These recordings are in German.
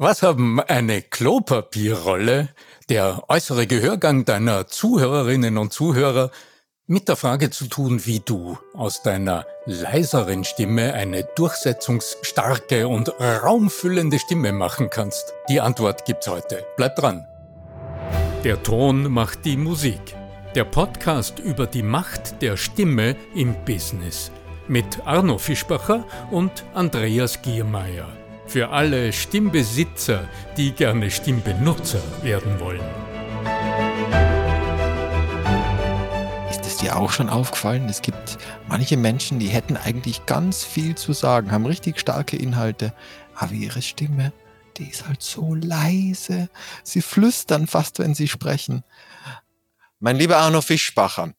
Was haben eine Klopapierrolle, der äußere Gehörgang deiner Zuhörerinnen und Zuhörer mit der Frage zu tun, wie du aus deiner leiseren Stimme eine durchsetzungsstarke und raumfüllende Stimme machen kannst? Die Antwort gibt's heute. Bleib dran. Der Ton macht die Musik. Der Podcast über die Macht der Stimme im Business. Mit Arno Fischbacher und Andreas Giermeier. Für alle Stimmbesitzer, die gerne Stimmbenutzer werden wollen. Ist es dir auch schon aufgefallen? Es gibt manche Menschen, die hätten eigentlich ganz viel zu sagen, haben richtig starke Inhalte, aber ihre Stimme, die ist halt so leise. Sie flüstern fast, wenn sie sprechen. Mein lieber Arno Fischbacher,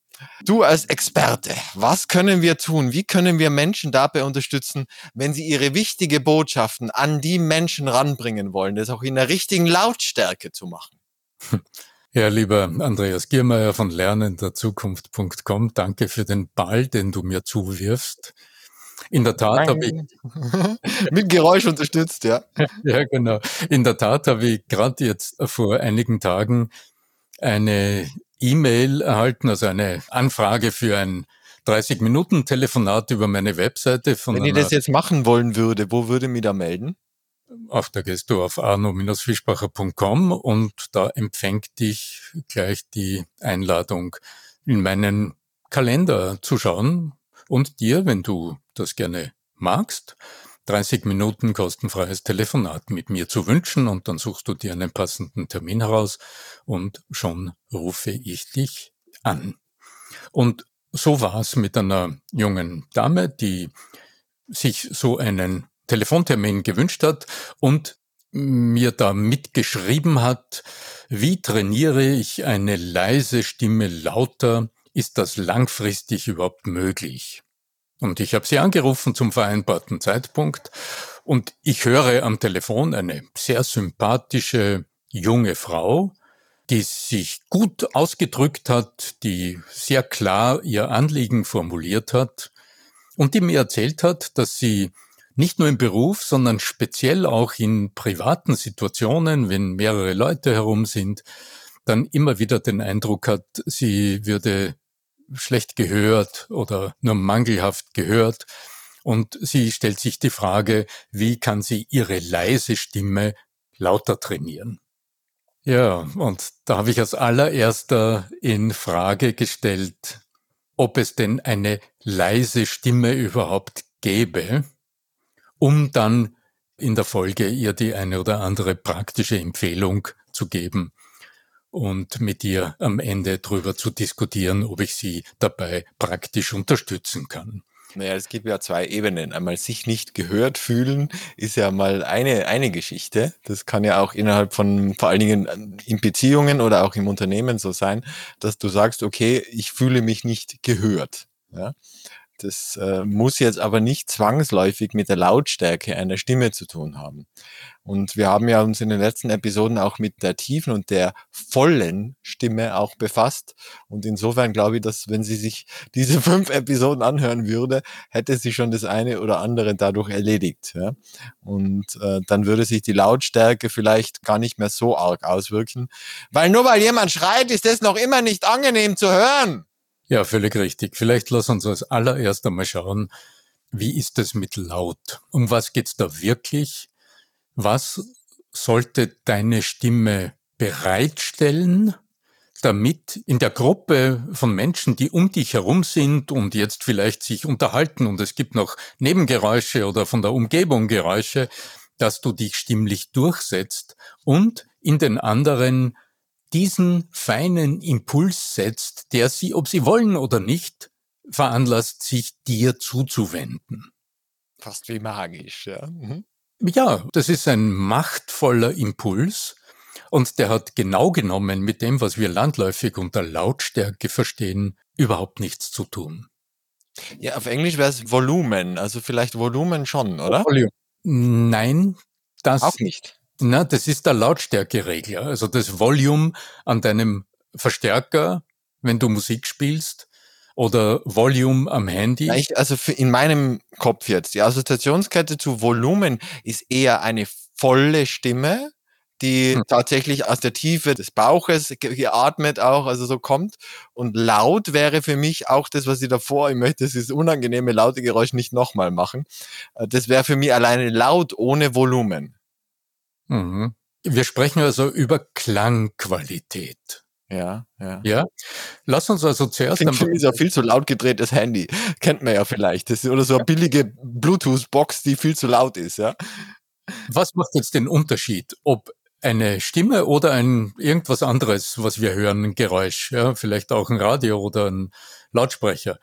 Du als Experte, was können wir tun? Wie können wir Menschen dabei unterstützen, wenn sie ihre wichtige Botschaften an die Menschen ranbringen wollen, das auch in der richtigen Lautstärke zu machen? Ja, lieber Andreas Giermeier von lernenderzukunft.com, danke für den Ball, den du mir zuwirfst. In der Tat habe ich mit Geräusch unterstützt, ja. ja, genau. In der Tat habe ich gerade jetzt vor einigen Tagen eine E-Mail erhalten, also eine Anfrage für ein 30 Minuten Telefonat über meine Webseite. Von Wenn ich das jetzt machen wollen würde, wo würde mich da melden? Auf da gehst du auf arno-fischbacher.com und da empfängt dich gleich die Einladung in meinen Kalender zu schauen und dir, wenn du das gerne magst, 30 Minuten kostenfreies Telefonat mit mir zu wünschen und dann suchst du dir einen passenden Termin heraus und schon rufe ich dich an. Und so war es mit einer jungen Dame, die sich so einen Telefontermin gewünscht hat und mir da mitgeschrieben hat, wie trainiere ich eine leise Stimme lauter? Ist das langfristig überhaupt möglich? Und ich habe sie angerufen zum vereinbarten Zeitpunkt. Und ich höre am Telefon eine sehr sympathische junge Frau, die sich gut ausgedrückt hat, die sehr klar ihr Anliegen formuliert hat und die mir erzählt hat, dass sie nicht nur im Beruf, sondern speziell auch in privaten Situationen, wenn mehrere Leute herum sind, dann immer wieder den Eindruck hat, sie würde schlecht gehört oder nur mangelhaft gehört. Und sie stellt sich die Frage, wie kann sie ihre leise Stimme lauter trainieren? Ja, und da habe ich als allererster in Frage gestellt, ob es denn eine leise Stimme überhaupt gäbe, um dann in der Folge ihr die eine oder andere praktische Empfehlung zu geben, und mit ihr am Ende darüber zu diskutieren, ob ich sie dabei praktisch unterstützen kann. Naja, es gibt ja zwei Ebenen. Einmal sich nicht gehört fühlen ist ja mal eine, eine Geschichte. Das kann ja auch innerhalb von, vor allen Dingen in Beziehungen oder auch im Unternehmen so sein, dass du sagst, okay, ich fühle mich nicht gehört. Ja? Das äh, muss jetzt aber nicht zwangsläufig mit der Lautstärke einer Stimme zu tun haben. Und wir haben ja uns in den letzten Episoden auch mit der tiefen und der vollen Stimme auch befasst. Und insofern glaube ich, dass wenn sie sich diese fünf Episoden anhören würde, hätte sie schon das eine oder andere dadurch erledigt. Ja? Und äh, dann würde sich die Lautstärke vielleicht gar nicht mehr so arg auswirken. Weil nur weil jemand schreit, ist das noch immer nicht angenehm zu hören. Ja, völlig richtig. Vielleicht lass uns als allererst einmal schauen, wie ist es mit laut? Um was geht's da wirklich? Was sollte deine Stimme bereitstellen, damit in der Gruppe von Menschen, die um dich herum sind und jetzt vielleicht sich unterhalten und es gibt noch Nebengeräusche oder von der Umgebung Geräusche, dass du dich stimmlich durchsetzt und in den anderen diesen feinen Impuls setzt, der sie, ob sie wollen oder nicht, veranlasst, sich dir zuzuwenden. Fast wie magisch, ja. Mhm. Ja, das ist ein machtvoller Impuls und der hat genau genommen mit dem, was wir landläufig unter Lautstärke verstehen, überhaupt nichts zu tun. Ja, auf Englisch wäre es Volumen, also vielleicht Volumen schon, oder? Volume. Nein, das auch nicht. Na, das ist der Lautstärkeregler, also das Volume an deinem Verstärker, wenn du Musik spielst, oder Volume am Handy. Ich, also in meinem Kopf jetzt, die Assoziationskette zu Volumen ist eher eine volle Stimme, die Hm. tatsächlich aus der Tiefe des Bauches ge- geatmet auch, also so kommt. Und laut wäre für mich auch das, was ich davor, ich möchte dieses unangenehme laute Geräusch nicht nochmal machen. Äh, Das wäre für mich alleine laut ohne Volumen. Mhm. Wir sprechen also über Klangqualität. Ja, ja. Ja? Lass uns also zuerst Klingt einmal- so ein viel zu laut gedrehtes Handy. Kennt man ja vielleicht. Das ist, oder so eine billige Bluetooth-Box, die viel zu laut ist, ja. was macht jetzt den Unterschied, ob eine Stimme oder ein irgendwas anderes, was wir hören, ein Geräusch, ja, vielleicht auch ein Radio oder ein Lautsprecher.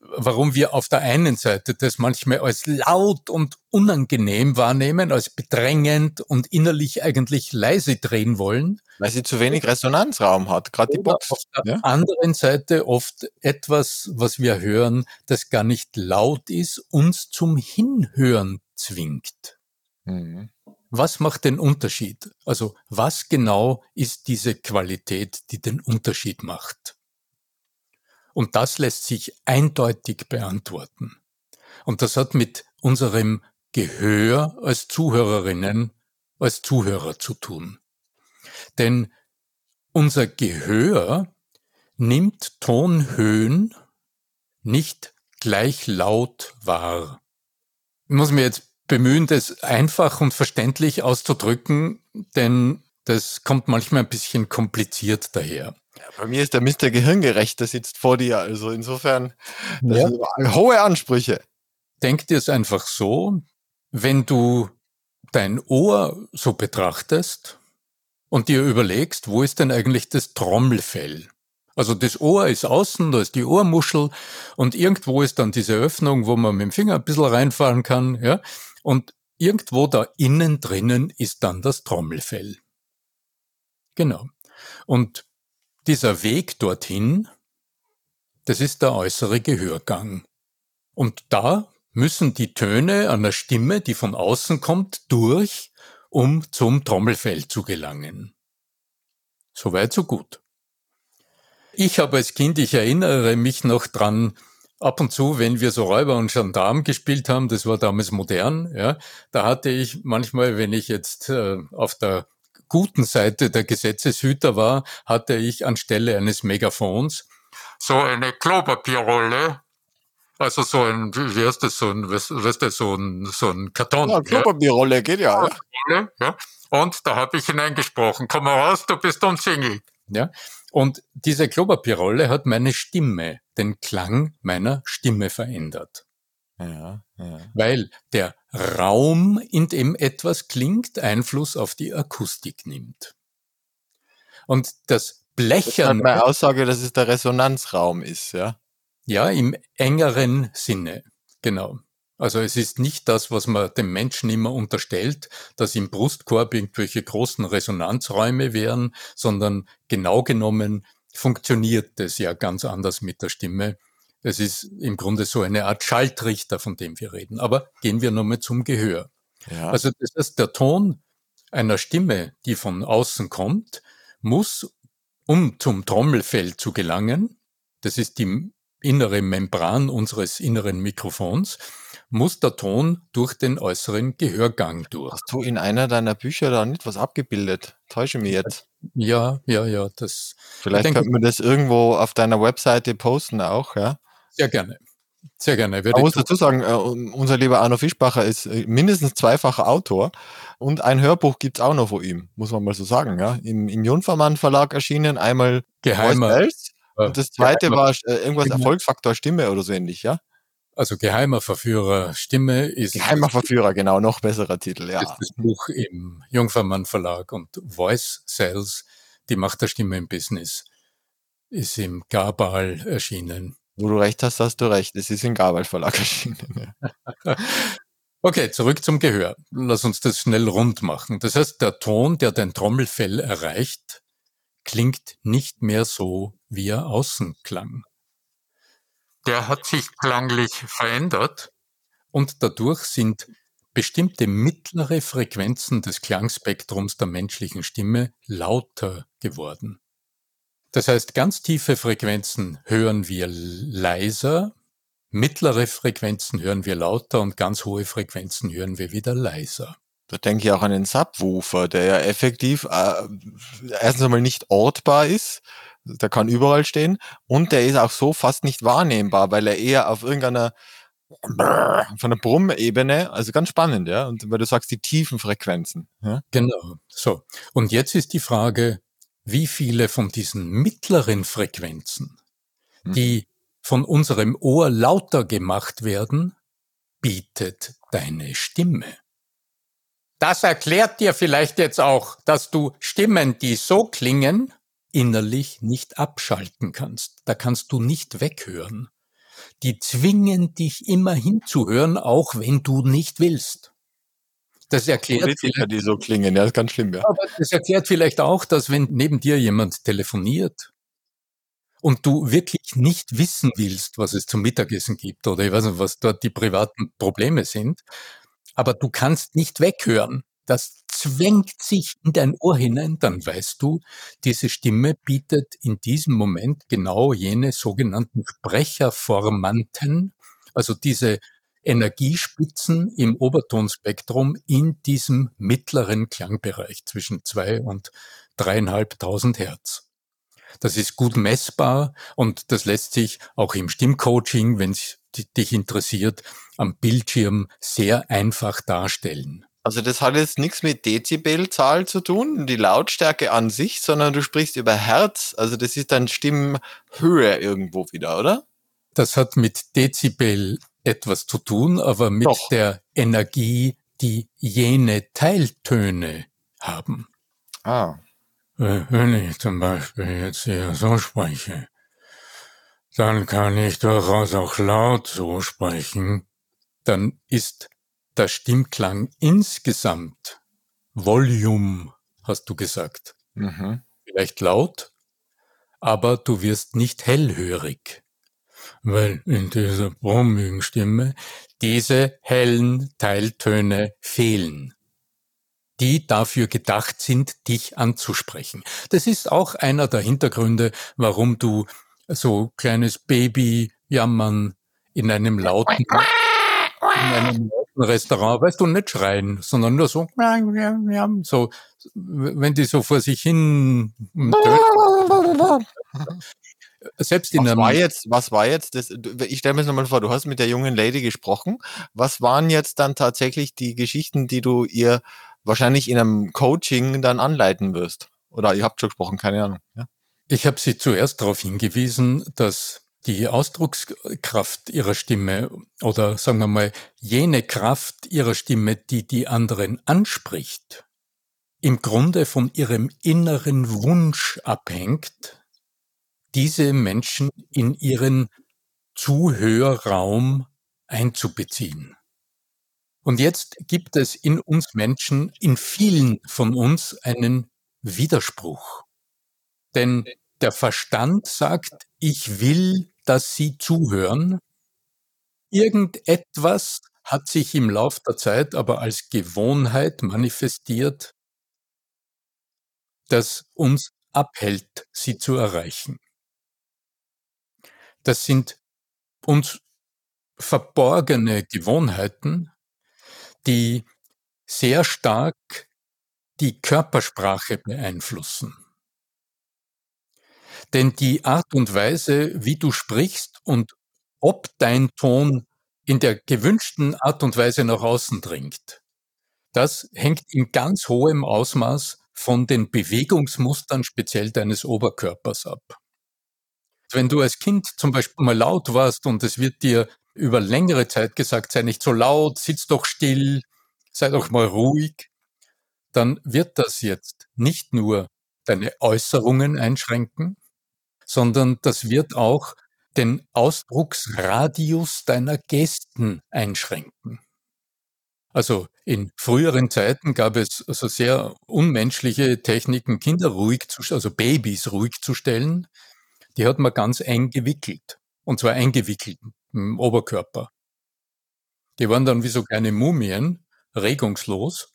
Warum wir auf der einen Seite das manchmal als laut und unangenehm wahrnehmen, als bedrängend und innerlich eigentlich leise drehen wollen, Weil sie zu wenig Resonanzraum hat, gerade die Box. auf der Ja? anderen Seite oft etwas, was wir hören, das gar nicht laut ist, uns zum Hinhören zwingt. Mhm. Was macht den Unterschied? Also was genau ist diese Qualität, die den Unterschied macht? Und das lässt sich eindeutig beantworten. Und das hat mit unserem Gehör als Zuhörerinnen, als Zuhörer zu tun. Denn unser Gehör nimmt Tonhöhen nicht gleich laut wahr. Ich muss mir jetzt bemühen, das einfach und verständlich auszudrücken, denn das kommt manchmal ein bisschen kompliziert daher. Bei mir ist der Mr. Gehirngerecht, der sitzt vor dir. Also insofern, das Ja. sind hohe Ansprüche. Denk dir es einfach so, wenn du dein Ohr so betrachtest und dir überlegst, wo ist denn eigentlich das Trommelfell? Also das Ohr ist außen, da ist die Ohrmuschel und irgendwo ist dann diese Öffnung, wo man mit dem Finger ein bisschen reinfahren kann, ja? Und irgendwo da innen drinnen ist dann das Trommelfell. Genau. Und dieser Weg dorthin, das ist der äußere Gehörgang. Und da müssen die Töne einer Stimme, die von außen kommt, durch, um zum Trommelfell zu gelangen. Soweit, so gut. Ich habe als Kind, ich erinnere mich noch dran, ab und zu, wenn wir so Räuber und Gendarm gespielt haben, das war damals modern, ja, da hatte ich manchmal, wenn ich jetzt äh, auf der guten Seite der Gesetzeshüter war, hatte ich anstelle eines Megafons so eine Klopapierrolle, also so ein, wie heißt das, so ein, was, weißt du, so ein, so ein Karton. Ja, Klopapierrolle geht ja. ja. Rolle, ja. Und da habe ich hineingesprochen, komm mal raus, du bist umzingelt. Ja. Und diese Klopapierrolle hat meine Stimme, den Klang meiner Stimme verändert. Ja, ja. Weil der Raum, in dem etwas klingt, Einfluss auf die Akustik nimmt. Und das Das halt Blechern, meine Aussage, dass es der Resonanzraum ist, ja. ja, im engeren Sinne, genau. Also es ist nicht das, was man dem Menschen immer unterstellt, dass im Brustkorb irgendwelche großen Resonanzräume wären, sondern genau genommen funktioniert das ja ganz anders mit der Stimme. Es ist im Grunde so eine Art Schaltrichter, von dem wir reden. Aber gehen wir nochmal zum Gehör. Ja. Also das heißt, der Ton einer Stimme, die von außen kommt, muss, um zum Trommelfell zu gelangen, das ist die innere Membran unseres inneren Mikrofons, muss der Ton durch den äußeren Gehörgang durch. Hast du in einer deiner Bücher da nicht was abgebildet? Täusche mich jetzt. Ja, ja, ja, das Vielleicht könnten wir das irgendwo auf deiner Webseite posten auch, ja. Sehr gerne. Sehr gerne. Man ich muss dazu sagen, äh, unser lieber Arno Fischbacher ist äh, mindestens zweifacher Autor und ein Hörbuch gibt's auch noch von ihm, muss man mal so sagen, ja. Im, im Jungfermann Verlag erschienen, einmal Geheimer, Voice Bells und das zweite geheimer, war äh, irgendwas. Erfolgsfaktor Stimme oder so ähnlich, ja. also geheimer Verführer Stimme ist, Geheimer Verführer, genau, noch besserer Titel, ja. ist das Buch im Jungfermann Verlag und Voice Sales, die Macht der Stimme im Business, ist im Gabal erschienen. Wo du recht hast, hast du recht. Es ist im Gabel Verlag erschienen. Ja. Okay, zurück zum Gehör. Lass uns das schnell rund machen. Das heißt, der Ton, der dein Trommelfell erreicht, klingt nicht mehr so, wie er außen klang. Der hat sich klanglich verändert und dadurch sind bestimmte mittlere Frequenzen des Klangspektrums der menschlichen Stimme lauter geworden. Das heißt, ganz tiefe Frequenzen hören wir leiser, mittlere Frequenzen hören wir lauter und ganz hohe Frequenzen hören wir wieder leiser. Da denke ich auch an den Subwoofer, der ja effektiv äh, erstens einmal nicht ortbar ist, der kann überall stehen und der ist auch so fast nicht wahrnehmbar, weil er eher auf irgendeiner von der Brummebene, also ganz spannend, ja, und weil du sagst die tiefen Frequenzen. Ja? Genau. So. Und jetzt ist die Frage, wie viele von diesen mittleren Frequenzen, die von unserem Ohr lauter gemacht werden, bietet deine Stimme. Das erklärt dir vielleicht jetzt auch, dass du Stimmen, die so klingen, innerlich nicht abschalten kannst. Da kannst du nicht weghören. Die zwingen dich immer hinzuhören, auch wenn du nicht willst. Das erklärt Politiker, die so klingen, ja, ist ganz schlimm, ja. Aber das erklärt vielleicht auch, dass wenn neben dir jemand telefoniert und du wirklich nicht wissen willst, was es zum Mittagessen gibt oder ich weiß nicht, was dort die privaten Probleme sind, aber du kannst nicht weghören. Das zwängt sich in dein Ohr hinein, dann weißt du, diese Stimme bietet in diesem Moment genau jene sogenannten Sprecherformanten, also diese Energiespitzen im Obertonspektrum in diesem mittleren Klangbereich zwischen zwei und dreieinhalbtausend Hertz. Das ist gut messbar und das lässt sich auch im Stimmcoaching, wenn es dich interessiert, am Bildschirm sehr einfach darstellen. Also das hat jetzt nichts mit Dezibelzahl zu tun, die Lautstärke an sich, sondern du sprichst über Herz, also das ist dann Stimmhöhe irgendwo wieder, oder? Das hat mit Dezibel etwas zu tun, aber mit Doch. der Energie, die jene Teiltöne haben. Ah. Äh, wenn ich zum Beispiel jetzt hier so spreche, dann kann ich durchaus auch laut so sprechen. Dann ist der Stimmklang insgesamt Volume, hast du gesagt. Mhm. Vielleicht laut, aber du wirst nicht hellhörig, weil in dieser brummigen Stimme diese hellen Teiltöne fehlen die dafür gedacht sind, dich anzusprechen. Das ist auch einer der Hintergründe, warum du so kleines Baby jammern in einem lauten, in einem lauten Restaurant, weißt du, nicht schreien, sondern nur so, so, wenn die so vor sich hin selbst in was war jetzt, was war jetzt, das, ich stelle mir das nochmal vor, du hast mit der jungen Lady gesprochen. Was waren jetzt dann tatsächlich die Geschichten, die du ihr wahrscheinlich in einem Coaching dann anleiten wirst. Oder ihr habt schon gesprochen, keine Ahnung. Ja? Ich habe Sie zuerst darauf hingewiesen, dass die Ausdruckskraft ihrer Stimme oder sagen wir mal jene Kraft ihrer Stimme, die die anderen anspricht, im Grunde von ihrem inneren Wunsch abhängt, diese Menschen in ihren Zuhörraum einzubeziehen. Und jetzt gibt es in uns Menschen, in vielen von uns, einen Widerspruch. Denn der Verstand sagt, ich will, dass Sie zuhören. Irgendetwas hat sich im Lauf der Zeit aber als Gewohnheit manifestiert, das uns abhält, sie zu erreichen. Das sind uns verborgene Gewohnheiten, die sehr stark die Körpersprache beeinflussen. Denn die Art und Weise, wie du sprichst und ob dein Ton in der gewünschten Art und Weise nach außen dringt, das hängt in ganz hohem Ausmaß von den Bewegungsmustern speziell deines Oberkörpers ab. Wenn du als Kind zum Beispiel mal laut warst und es wird dir über längere Zeit gesagt, sei nicht so laut, sitz doch still, sei doch mal ruhig, dann wird das jetzt nicht nur deine Äußerungen einschränken, sondern das wird auch den Ausdrucksradius deiner Gesten einschränken. Also in früheren Zeiten gab es also sehr unmenschliche Techniken, Kinder ruhig zu, also Babys ruhig zu stellen. Die hat man ganz eng gewickelt. Und zwar eingewickelt im Oberkörper. Die waren dann wie so kleine Mumien, regungslos,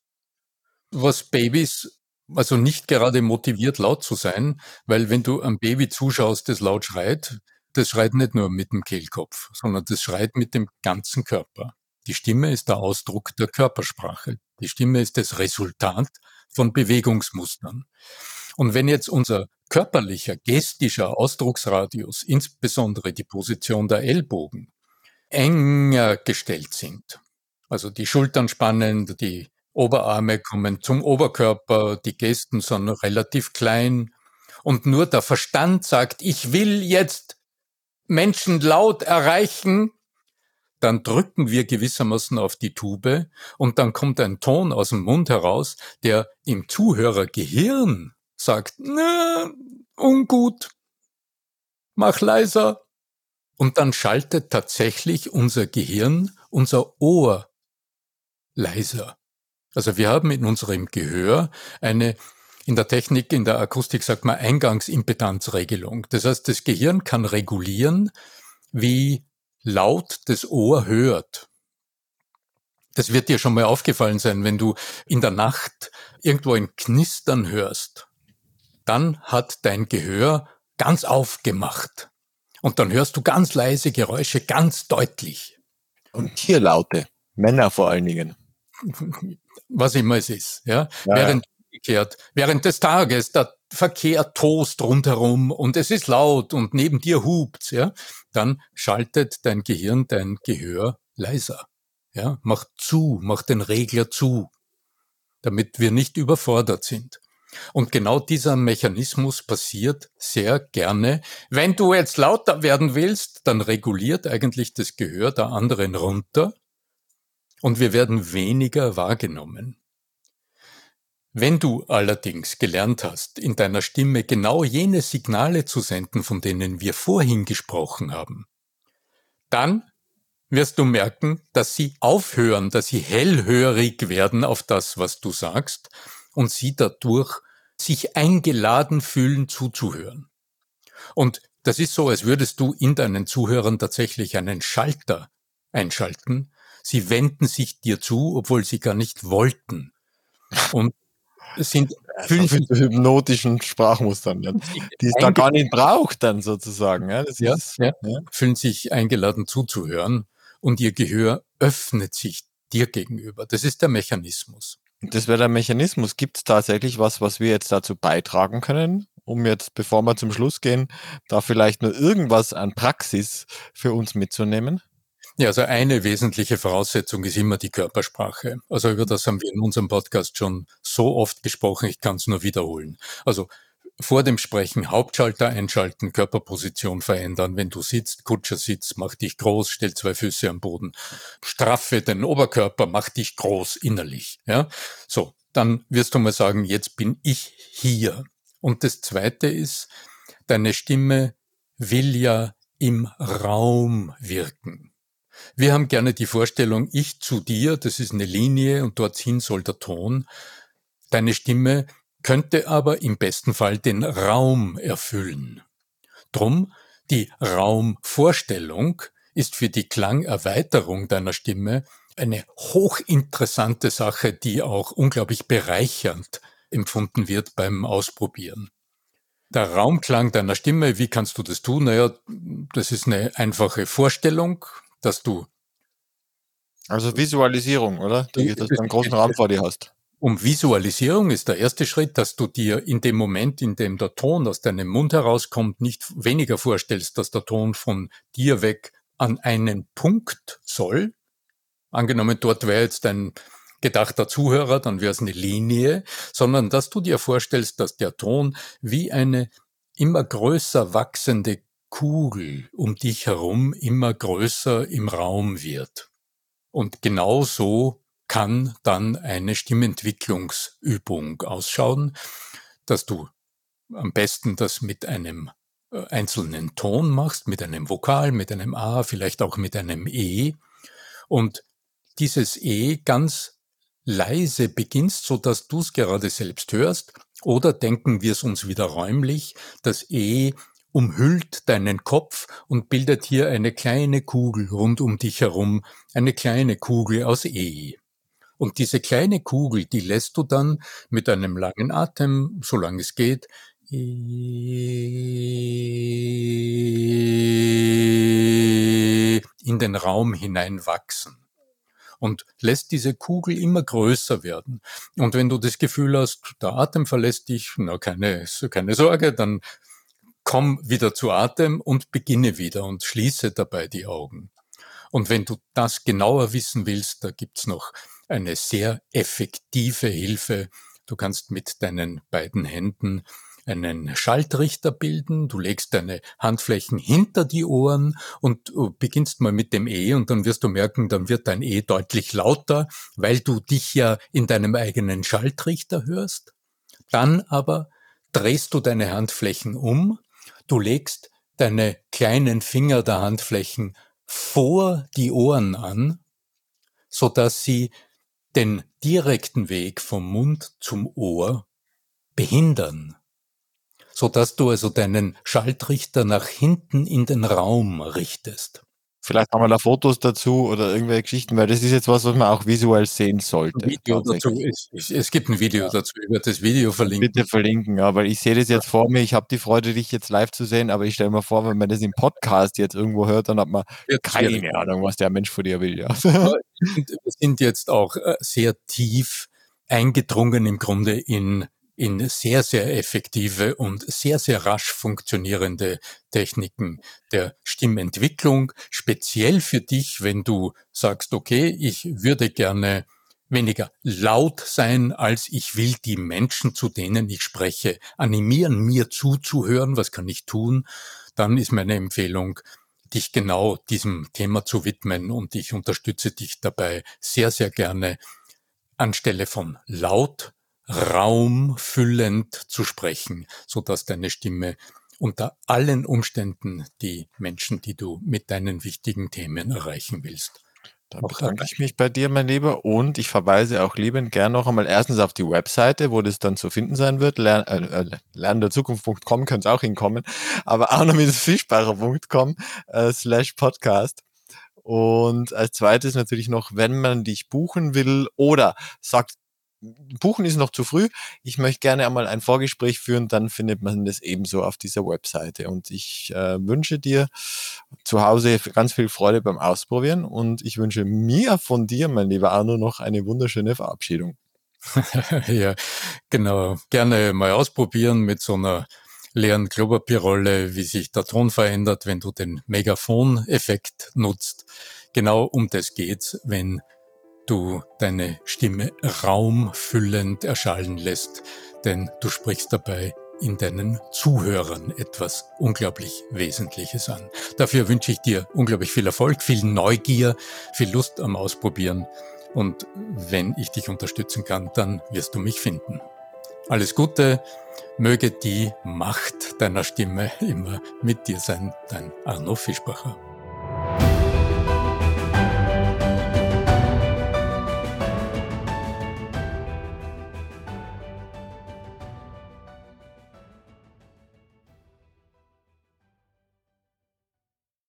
was Babys also nicht gerade motiviert, laut zu sein, weil wenn du am Baby zuschaust, das laut schreit, das schreit nicht nur mit dem Kehlkopf, sondern das schreit mit dem ganzen Körper. Die Stimme ist der Ausdruck der Körpersprache. Die Stimme ist das Resultat von Bewegungsmustern. Und wenn jetzt unser körperlicher, gestischer Ausdrucksradius, insbesondere die Position der Ellbogen, enger gestellt sind, also die Schultern spannend, die Oberarme kommen zum Oberkörper, die Gesten sind relativ klein. Und nur der Verstand sagt, ich will jetzt Menschen laut erreichen, dann drücken wir gewissermaßen auf die Tube und dann kommt ein Ton aus dem Mund heraus, der im Zuhörergehirn sagt, na, ungut, mach leiser. Und dann schaltet tatsächlich unser Gehirn, unser Ohr leiser. Also wir haben in unserem Gehör eine, in der Technik, in der Akustik sagt man Eingangsimpedanzregelung. Das heißt, das Gehirn kann regulieren, wie laut das Ohr hört. Das wird dir schon mal aufgefallen sein, wenn du in der Nacht irgendwo ein Knistern hörst. Dann hat dein Gehör ganz aufgemacht. Und dann hörst du ganz leise Geräusche ganz deutlich. Und Tierlaute. Männer vor allen Dingen. Was immer es ist, ja. ja während, ja. während des Tages der Verkehr tost rundherum und es ist laut und neben dir hupt's, ja. Dann schaltet dein Gehirn dein Gehör leiser. Ja, macht zu, macht den Regler zu, damit wir nicht überfordert sind. Und genau dieser Mechanismus passiert sehr gerne. Wenn du jetzt lauter werden willst, dann reguliert eigentlich das Gehör der anderen runter und wir werden weniger wahrgenommen. Wenn du allerdings gelernt hast, in deiner Stimme genau jene Signale zu senden, von denen wir vorhin gesprochen haben, dann wirst du merken, dass sie aufhören, dass sie hellhörig werden auf das, was du sagst und sie dadurch sich eingeladen fühlen zuzuhören. Und das ist so, als würdest du in deinen Zuhörern tatsächlich einen Schalter einschalten. Sie wenden sich dir zu, obwohl sie gar nicht wollten. Und sind fühlen sich hypnotischen Sprachmustern, die es da gar nicht braucht dann sozusagen. Ja, ja, ist, ja. ja, fühlen sich eingeladen zuzuhören und ihr Gehör öffnet sich dir gegenüber. Das ist der Mechanismus. Das wäre der Mechanismus. Gibt es tatsächlich was, was wir jetzt dazu beitragen können, um jetzt, bevor wir zum Schluss gehen, da vielleicht nur irgendwas an Praxis für uns mitzunehmen? Ja, also eine wesentliche Voraussetzung ist immer die Körpersprache. Also über das haben wir in unserem Podcast schon so oft gesprochen, ich kann es nur wiederholen. Also vor dem Sprechen Hauptschalter einschalten, Körperposition verändern. Wenn du sitzt, Kutscher sitzt, mach dich groß, stell zwei Füße am Boden, straffe den Oberkörper, mach dich groß innerlich. Ja, so dann wirst du mal sagen, jetzt bin ich hier. Und das Zweite ist, deine Stimme will ja im Raum wirken. Wir haben gerne die Vorstellung, ich zu dir, das ist eine Linie und dorthin soll der Ton. Deine Stimme könnte aber im besten Fall den Raum erfüllen. Drum, die Raumvorstellung ist für die Klangerweiterung deiner Stimme eine hochinteressante Sache, die auch unglaublich bereichernd empfunden wird beim Ausprobieren. Der Raumklang deiner Stimme, wie kannst du das tun? Naja, das ist eine einfache Vorstellung, dass du. Also Visualisierung, oder? dass du einen großen Raum vor dir hast. Um Visualisierung ist der erste Schritt, dass du dir in dem Moment, in dem der Ton aus deinem Mund herauskommt, nicht weniger vorstellst, dass der Ton von dir weg an einen Punkt soll. Angenommen, dort wäre jetzt ein gedachter Zuhörer, dann wäre es eine Linie, sondern dass du dir vorstellst, dass der Ton wie eine immer größer wachsende Kugel um dich herum immer größer im Raum wird. Und genau so kann dann eine Stimmentwicklungsübung ausschauen, dass du am besten das mit einem äh, einzelnen Ton machst, mit einem Vokal, mit einem A, vielleicht auch mit einem E und dieses E ganz leise beginnst, so dass du es gerade selbst hörst, oder denken wir es uns wieder räumlich, das E umhüllt deinen Kopf und bildet hier eine kleine Kugel rund um dich herum, eine kleine Kugel aus E. Und diese kleine Kugel, die lässt du dann mit einem langen Atem, solange es geht, in den Raum hineinwachsen. und lässt diese Kugel immer größer werden. Und wenn du das Gefühl hast, der Atem verlässt dich, na keine, keine Sorge, dann komm wieder zu Atem und beginne wieder und schließe dabei die Augen. Und wenn du das genauer wissen willst, da gibt's noch eine sehr effektive Hilfe. Du kannst mit deinen beiden Händen einen Schaltrichter bilden, du legst deine Handflächen hinter die Ohren und beginnst mal mit dem E und dann wirst du merken, dann wird dein E deutlich lauter, weil du dich ja in deinem eigenen Schaltrichter hörst. Dann aber drehst du deine Handflächen um, du legst deine kleinen Finger der Handflächen vor die Ohren an, so dass sie den direkten Weg vom Mund zum Ohr behindern so dass du also deinen Schaltrichter nach hinten in den Raum richtest. Vielleicht haben wir da Fotos dazu oder irgendwelche Geschichten, weil das ist jetzt was, was man auch visuell sehen sollte. Video dazu ist, es, es gibt ein Video ja. dazu, ich werde das Video verlinken. Bitte verlinken, ja, weil ich sehe das jetzt vor mir, ich habe die Freude, dich jetzt live zu sehen, aber ich stelle mir vor, wenn man das im Podcast jetzt irgendwo hört, dann hat man jetzt keine Ahnung, was der Mensch vor dir will. Ja. Wir sind jetzt auch äh, sehr tief eingedrungen im Grunde in in sehr, sehr effektive und sehr, sehr rasch funktionierende Techniken der Stimmentwicklung, speziell für dich, wenn du sagst, okay, ich würde gerne weniger laut sein, als ich will die Menschen, zu denen ich spreche, animieren, mir zuzuhören, was kann ich tun, dann ist meine Empfehlung, dich genau diesem Thema zu widmen und ich unterstütze dich dabei sehr, sehr gerne anstelle von laut raumfüllend zu sprechen, so dass deine Stimme unter allen Umständen die Menschen, die du mit deinen wichtigen Themen erreichen willst. Da bedanke ich mich bei dir, mein Lieber, und ich verweise auch liebend gern noch einmal erstens auf die Webseite, wo das dann zu finden sein wird. Lern, äh, äh lernderzukunft.com könnte es auch hinkommen, aber auch noch mit fischbacher.com äh, slash podcast. Und als zweites natürlich noch, wenn man dich buchen will oder sagt, buchen ist noch zu früh. Ich möchte gerne einmal ein Vorgespräch führen, dann findet man das ebenso auf dieser Webseite. Und ich äh, wünsche dir zu Hause ganz viel Freude beim Ausprobieren und ich wünsche mir von dir, mein lieber Arno, noch eine wunderschöne Verabschiedung. ja, genau. Gerne mal ausprobieren mit so einer leeren Klopapierrolle, wie sich der Ton verändert, wenn du den Megafon-Effekt nutzt. Genau um das geht's, wenn du deine Stimme raumfüllend erschallen lässt, denn du sprichst dabei in deinen Zuhörern etwas unglaublich Wesentliches an. Dafür wünsche ich dir unglaublich viel Erfolg, viel Neugier, viel Lust am Ausprobieren und wenn ich dich unterstützen kann, dann wirst du mich finden. Alles Gute, möge die Macht deiner Stimme immer mit dir sein, dein Arno Fischbacher.